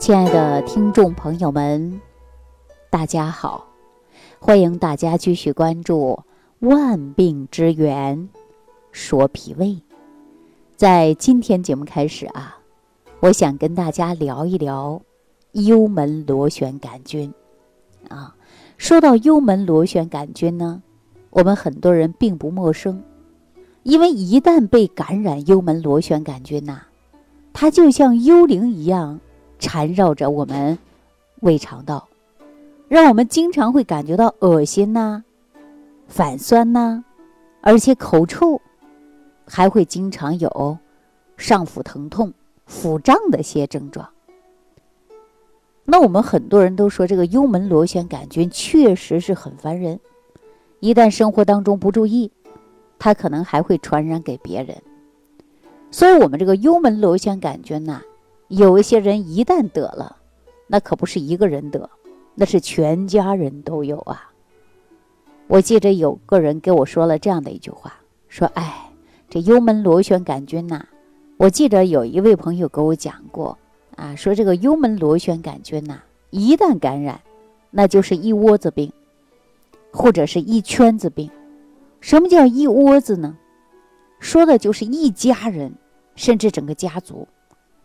亲爱的听众朋友们，大家好！欢迎大家继续关注《万病之源说脾胃》。在今天节目开始啊，我想跟大家聊一聊幽门螺旋杆菌啊。说到幽门螺旋杆菌呢，我们很多人并不陌生，因为一旦被感染幽门螺旋杆菌呐，它就像幽灵一样。缠绕着我们胃肠道，让我们经常会感觉到恶心呐、反酸呐，而且口臭，还会经常有上腹疼痛、腹胀的一些症状。那我们很多人都说，这个幽门螺旋杆菌确实是很烦人，一旦生活当中不注意，它可能还会传染给别人。所以，我们这个幽门螺旋杆菌呐。有一些人一旦得了，那可不是一个人得，那是全家人都有啊。我记着有个人给我说了这样的一句话，说：“哎，这幽门螺旋杆菌呐，我记得有一位朋友给我讲过啊，说这个幽门螺旋杆菌呐，一旦感染，那就是一窝子病，或者是一圈子病。什么叫一窝子呢？说的就是一家人，甚至整个家族。”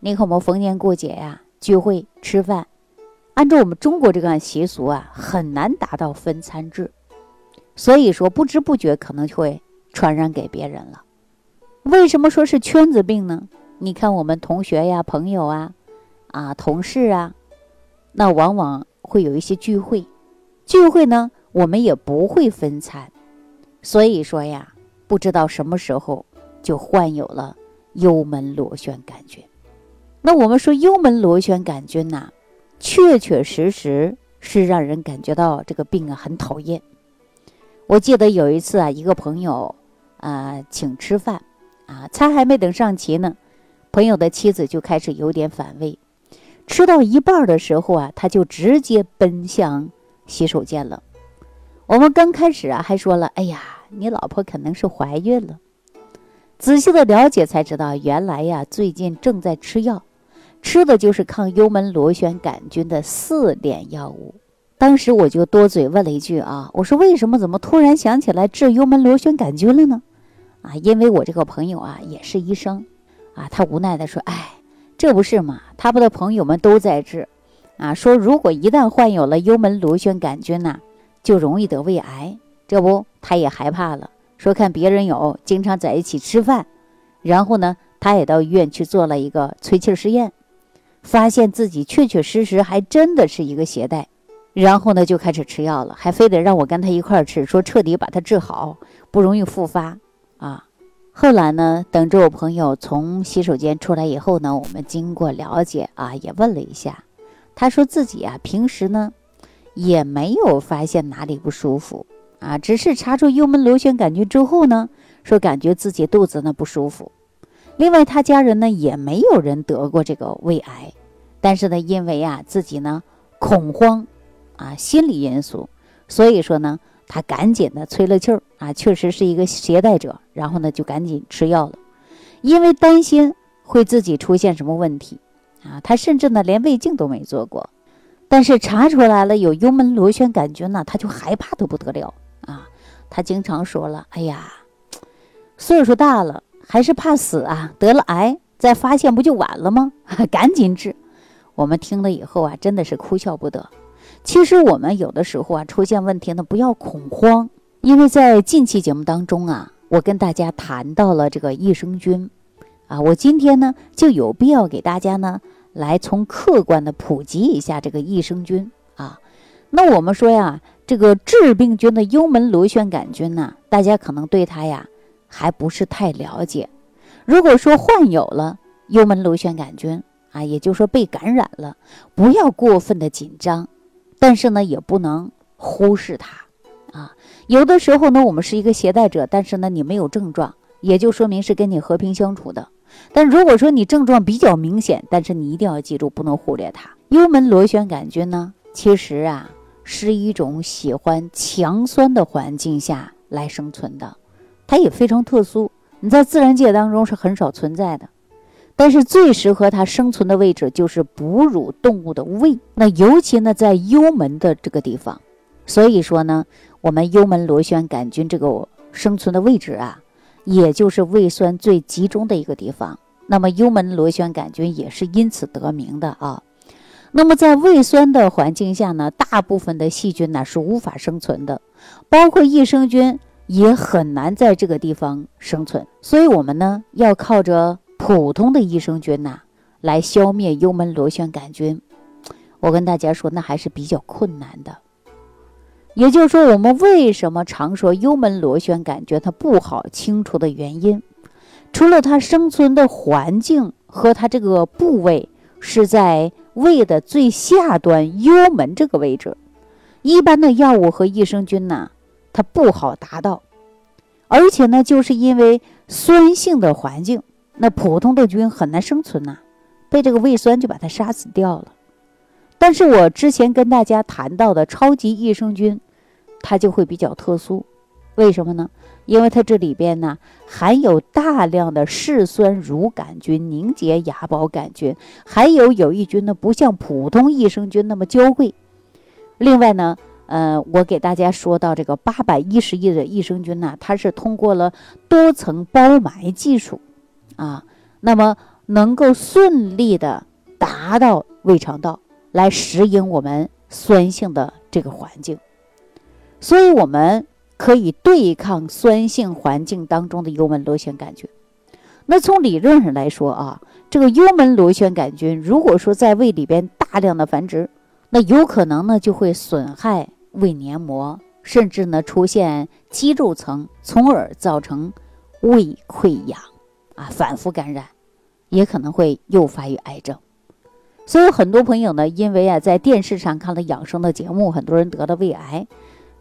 你看，我们逢年过节呀，聚会吃饭，按照我们中国这个习俗啊，很难达到分餐制，所以说不知不觉可能就会传染给别人了。为什么说是圈子病呢？你看我们同学呀、朋友啊、啊同事啊，那往往会有一些聚会，聚会呢，我们也不会分餐，所以说呀，不知道什么时候就患有了幽门螺旋杆菌。那我们说幽门螺旋杆菌呐，确确实实是让人感觉到这个病啊很讨厌。我记得有一次啊，一个朋友啊请吃饭啊，菜还没等上齐呢，朋友的妻子就开始有点反胃，吃到一半的时候啊，他就直接奔向洗手间了。我们刚开始啊还说了，哎呀，你老婆可能是怀孕了。仔细的了解才知道，原来呀最近正在吃药。吃的就是抗幽门螺旋杆菌的四联药物。当时我就多嘴问了一句啊，我说为什么怎么突然想起来治幽门螺旋杆菌了呢？啊，因为我这个朋友啊也是医生，啊，他无奈的说，哎，这不是嘛，他们的朋友们都在治，啊，说如果一旦患有了幽门螺旋杆菌呐，就容易得胃癌。这不，他也害怕了，说看别人有，经常在一起吃饭，然后呢，他也到医院去做了一个催气实验。发现自己确确实实还真的是一个携带，然后呢就开始吃药了，还非得让我跟他一块儿吃，说彻底把他治好，不容易复发啊。后来呢，等着我朋友从洗手间出来以后呢，我们经过了解啊，也问了一下，他说自己啊平时呢也没有发现哪里不舒服啊，只是查出幽门螺旋杆菌之后呢，说感觉自己肚子呢不舒服。另外，他家人呢也没有人得过这个胃癌，但是呢，因为啊自己呢恐慌，啊心理因素，所以说呢，他赶紧的吹了气儿啊，确实是一个携带者，然后呢就赶紧吃药了，因为担心会自己出现什么问题，啊，他甚至呢连胃镜都没做过，但是查出来了有幽门螺旋杆菌呢，他就害怕的不得了啊，他经常说了，哎呀，岁数大了。还是怕死啊！得了癌再发现不就晚了吗？赶紧治！我们听了以后啊，真的是哭笑不得。其实我们有的时候啊，出现问题呢，不要恐慌，因为在近期节目当中啊，我跟大家谈到了这个益生菌啊，我今天呢就有必要给大家呢来从客观的普及一下这个益生菌啊。那我们说呀，这个致病菌的幽门螺旋杆菌呢，大家可能对它呀。还不是太了解。如果说患有了幽门螺旋杆菌啊，也就是说被感染了，不要过分的紧张，但是呢，也不能忽视它啊。有的时候呢，我们是一个携带者，但是呢，你没有症状，也就说明是跟你和平相处的。但如果说你症状比较明显，但是你一定要记住，不能忽略它。幽门螺旋杆菌呢，其实啊，是一种喜欢强酸的环境下来生存的。它也非常特殊，你在自然界当中是很少存在的。但是最适合它生存的位置就是哺乳动物的胃，那尤其呢在幽门的这个地方。所以说呢，我们幽门螺旋杆菌这个生存的位置啊，也就是胃酸最集中的一个地方。那么幽门螺旋杆菌也是因此得名的啊。那么在胃酸的环境下呢，大部分的细菌呢是无法生存的，包括益生菌也很难在这个地方生存。所以，我们呢要靠着普通的益生菌呐来消灭幽门螺旋杆菌。我跟大家说，那还是比较困难的。也就是说，我们为什么常说幽门螺旋杆菌它不好清除的原因，除了它生存的环境和它这个部位是在。胃的最下端幽门这个位置，一般的药物和益生菌呢，它不好达到，而且呢，就是因为酸性的环境，那普通的菌很难生存呐，被这个胃酸就把它杀死掉了。但是我之前跟大家谈到的超级益生菌，它就会比较特殊，为什么呢？因为它这里边呢含有大量的嗜酸乳杆菌、凝结芽孢杆菌，还有有益菌呢，不像普通益生菌那么娇贵。另外呢，呃，我给大家说到这个八百一十亿的益生菌呢，它是通过了多层包埋技术，啊，那么能够顺利的达到胃肠道来适应我们酸性的这个环境，所以我们。可以对抗酸性环境当中的幽门螺旋杆菌。那从理论上来说啊，这个幽门螺旋杆菌如果说在胃里边大量的繁殖，那有可能呢就会损害胃黏膜，甚至呢出现肌肉层，从而造成胃溃疡啊，反复感染，也可能会诱发于癌症。所以很多朋友呢，因为啊在电视上看了养生的节目，很多人得了胃癌。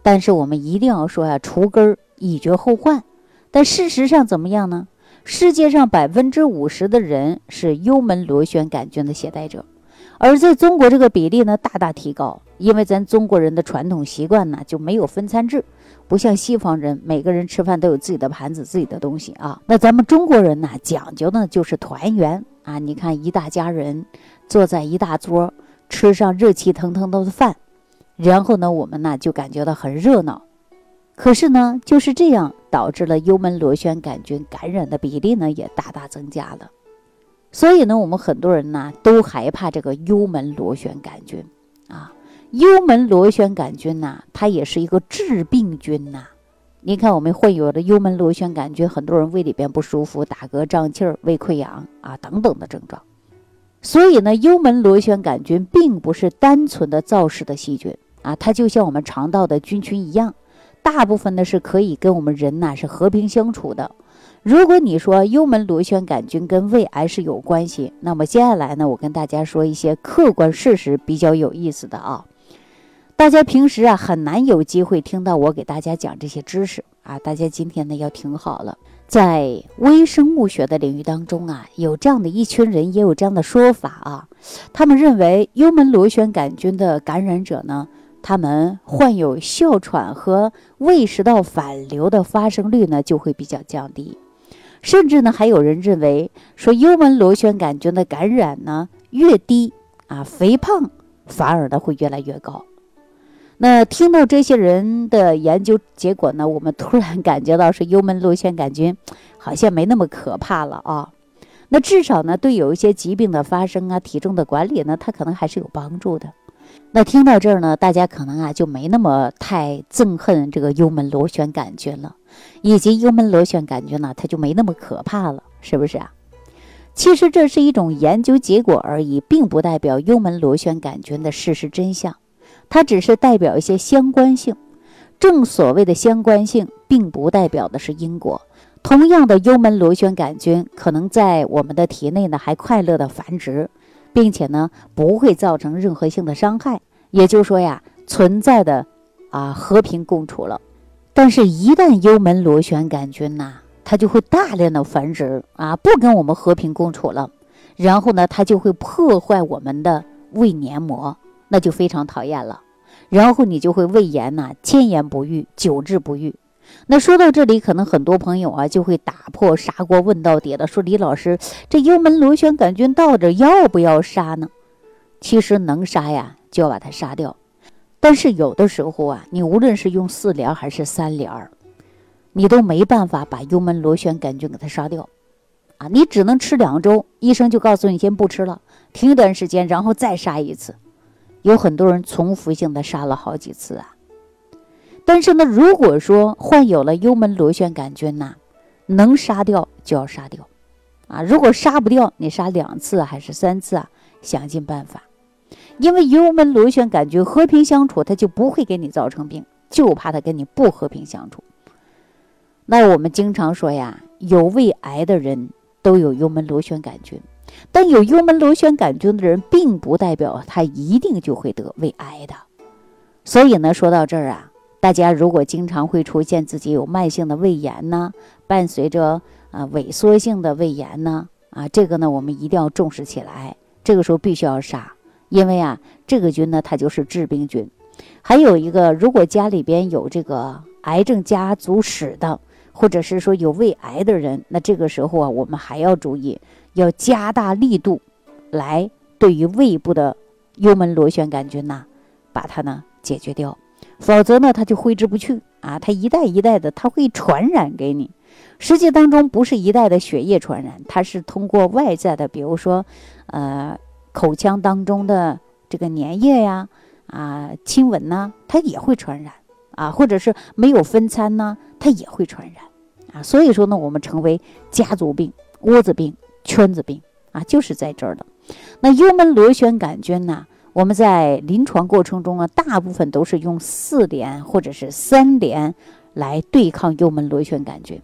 但是我们一定要说啊，除根儿以绝后患。但事实上怎么样呢？世界上百分之五十的人是幽门螺旋杆菌的携带者，而在中国这个比例呢大大提高。因为咱中国人的传统习惯呢就没有分餐制，不像西方人，每个人吃饭都有自己的盘子、自己的东西啊。那咱们中国人呢讲究呢就是团圆啊，你看一大家人坐在一大桌，吃上热气腾腾的饭。然后呢，我们呢就感觉到很热闹，可是呢，就是这样导致了幽门螺旋杆菌感染的比例呢也大大增加了。所以呢，我们很多人呢都害怕这个幽门螺旋杆菌啊。幽门螺旋杆菌呢，它也是一个致病菌呐。你看，我们患有的幽门螺旋杆菌，很多人胃里边不舒服、打嗝、胀气儿、胃溃疡啊等等的症状。所以呢，幽门螺旋杆菌并不是单纯的造势的细菌。啊，它就像我们肠道的菌群一样，大部分呢是可以跟我们人呐是和平相处的。如果你说幽门螺旋杆菌跟胃癌是有关系，那么接下来呢，我跟大家说一些客观事实，比较有意思的啊。大家平时啊很难有机会听到我给大家讲这些知识啊，大家今天呢要听好了。在微生物学的领域当中啊，有这样的一群人，也有这样的说法啊，他们认为幽门螺旋杆菌的感染者呢。他们患有哮喘和胃食道反流的发生率呢就会比较降低，甚至呢还有人认为说幽门螺旋杆菌的感染呢越低啊，肥胖反而呢会越来越高。那听到这些人的研究结果呢，我们突然感觉到是幽门螺旋杆菌好像没那么可怕了啊。那至少呢对有一些疾病的发生啊、体重的管理呢，它可能还是有帮助的。那听到这儿呢，大家可能啊就没那么太憎恨这个幽门螺旋杆菌了，以及幽门螺旋杆菌呢，它就没那么可怕了，是不是啊？其实这是一种研究结果而已，并不代表幽门螺旋杆菌的事实真相，它只是代表一些相关性。正所谓的相关性，并不代表的是因果。同样的，幽门螺旋杆菌可能在我们的体内呢还快乐的繁殖。并且呢，不会造成任何性的伤害，也就是说呀，存在的啊和平共处了。但是，一旦幽门螺旋杆菌呐，它就会大量的繁殖啊，不跟我们和平共处了。然后呢，它就会破坏我们的胃黏膜，那就非常讨厌了。然后你就会胃炎呐，千言不愈，久治不愈。那说到这里，可能很多朋友啊就会打破砂锅问到底了，说李老师，这幽门螺旋杆菌到底要不要杀呢？其实能杀呀，就要把它杀掉。但是有的时候啊，你无论是用四联还是三联，你都没办法把幽门螺旋杆菌给它杀掉，啊，你只能吃两周，医生就告诉你先不吃了，停一段时间，然后再杀一次。有很多人重复性的杀了好几次啊。但是呢，如果说患有了幽门螺旋杆菌呐，能杀掉就要杀掉，啊，如果杀不掉，你杀两次还是三次啊？想尽办法，因为幽门螺旋杆菌和平相处，它就不会给你造成病，就怕它跟你不和平相处。那我们经常说呀，有胃癌的人都有幽门螺旋杆菌，但有幽门螺旋杆菌的人，并不代表他一定就会得胃癌的。所以呢，说到这儿啊。大家如果经常会出现自己有慢性的胃炎呢，伴随着啊萎缩性的胃炎呢，啊这个呢我们一定要重视起来。这个时候必须要杀，因为啊这个菌呢它就是致病菌。还有一个，如果家里边有这个癌症家族史的，或者是说有胃癌的人，那这个时候啊我们还要注意，要加大力度来对于胃部的幽门螺旋杆菌呐，把它呢解决掉。否则呢，它就挥之不去啊！它一代一代的，它会传染给你。实际当中不是一代的血液传染，它是通过外在的，比如说，呃，口腔当中的这个粘液呀，啊，亲吻呐，它也会传染啊，或者是没有分餐呢，它也会传染啊。所以说呢，我们称为家族病、窝子病、圈子病啊，就是在这儿的。那幽门螺旋杆菌呢？我们在临床过程中啊，大部分都是用四联或者是三联来对抗幽门螺旋杆菌，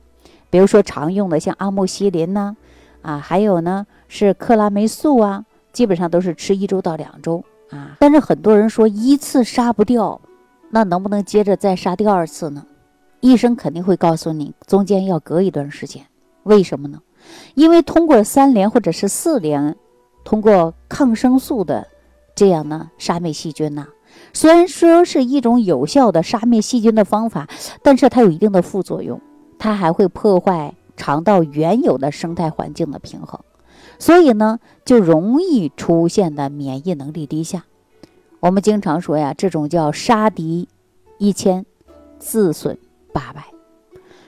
比如说常用的像阿莫西林呐，啊，还有呢是克拉霉素啊，基本上都是吃一周到两周啊。但是很多人说一次杀不掉，那能不能接着再杀第二次呢？医生肯定会告诉你，中间要隔一段时间。为什么呢？因为通过三联或者是四联，通过抗生素的。这样呢，杀灭细菌呢，虽然说是一种有效的杀灭细菌的方法，但是它有一定的副作用，它还会破坏肠道原有的生态环境的平衡，所以呢，就容易出现的免疫能力低下。我们经常说呀，这种叫杀敌一千，自损八百。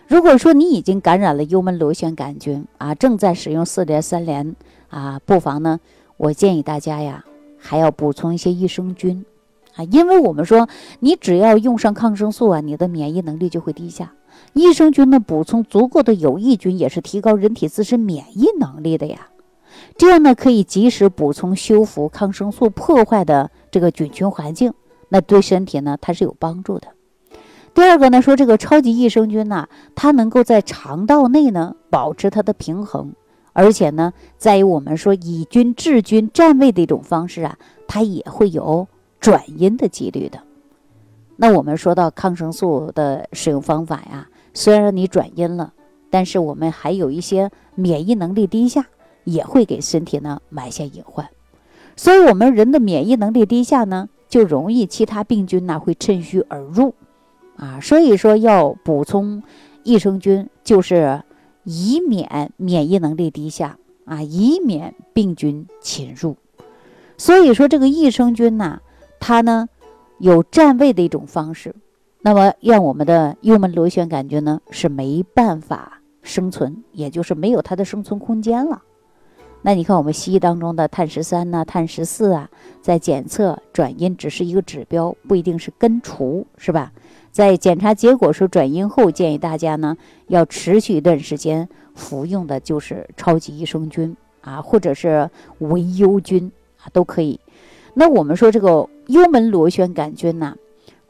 如果说你已经感染了幽门螺旋杆菌啊，正在使用四联三联啊，不妨呢，我建议大家呀。还要补充一些益生菌，啊，因为我们说你只要用上抗生素啊，你的免疫能力就会低下。益生菌呢，补充足够的有益菌也是提高人体自身免疫能力的呀。这样呢，可以及时补充修复抗生素破坏的这个菌群环境，那对身体呢它是有帮助的。第二个呢，说这个超级益生菌呢，它能够在肠道内呢保持它的平衡。而且呢，在于我们说以菌治菌占位的一种方式啊，它也会有转阴的几率的。那我们说到抗生素的使用方法呀，虽然你转阴了，但是我们还有一些免疫能力低下，也会给身体呢埋下隐患。所以，我们人的免疫能力低下呢，就容易其他病菌呢会趁虚而入啊。所以说要补充益生菌，就是。以免免疫能力低下啊，以免病菌侵入。所以说，这个益生菌呐，它呢有占位的一种方式，那么让我们的幽门螺旋杆菌呢是没办法生存，也就是没有它的生存空间了。那你看，我们西医当中的碳十三呐、碳十四啊，在检测转阴只是一个指标，不一定是根除，是吧？在检查结果说转阴后，建议大家呢要持续一段时间服用的就是超级益生菌啊，或者是维优菌啊，都可以。那我们说这个幽门螺旋杆菌呢，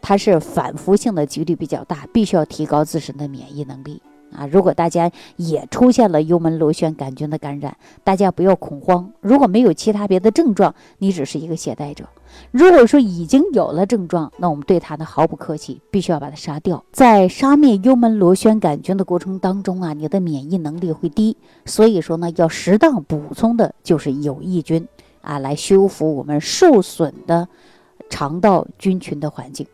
它是反复性的几率比较大，必须要提高自身的免疫能力。啊，如果大家也出现了幽门螺旋杆菌的感染，大家不要恐慌。如果没有其他别的症状，你只是一个携带者。如果说已经有了症状，那我们对它呢毫不客气，必须要把它杀掉。在杀灭幽门螺旋杆菌的过程当中啊，你的免疫能力会低，所以说呢，要适当补充的就是有益菌啊，来修复我们受损的肠道菌群的环境。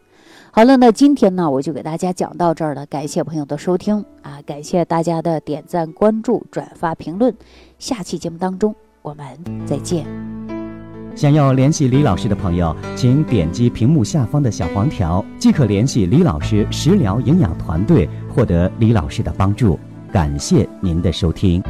好了，那今天呢，我就给大家讲到这儿了。感谢朋友的收听啊，感谢大家的点赞、关注、转发、评论。下期节目当中，我们再见。想要联系李老师的朋友，请点击屏幕下方的小黄条，即可联系李老师食疗营养团队，获得李老师的帮助。感谢您的收听。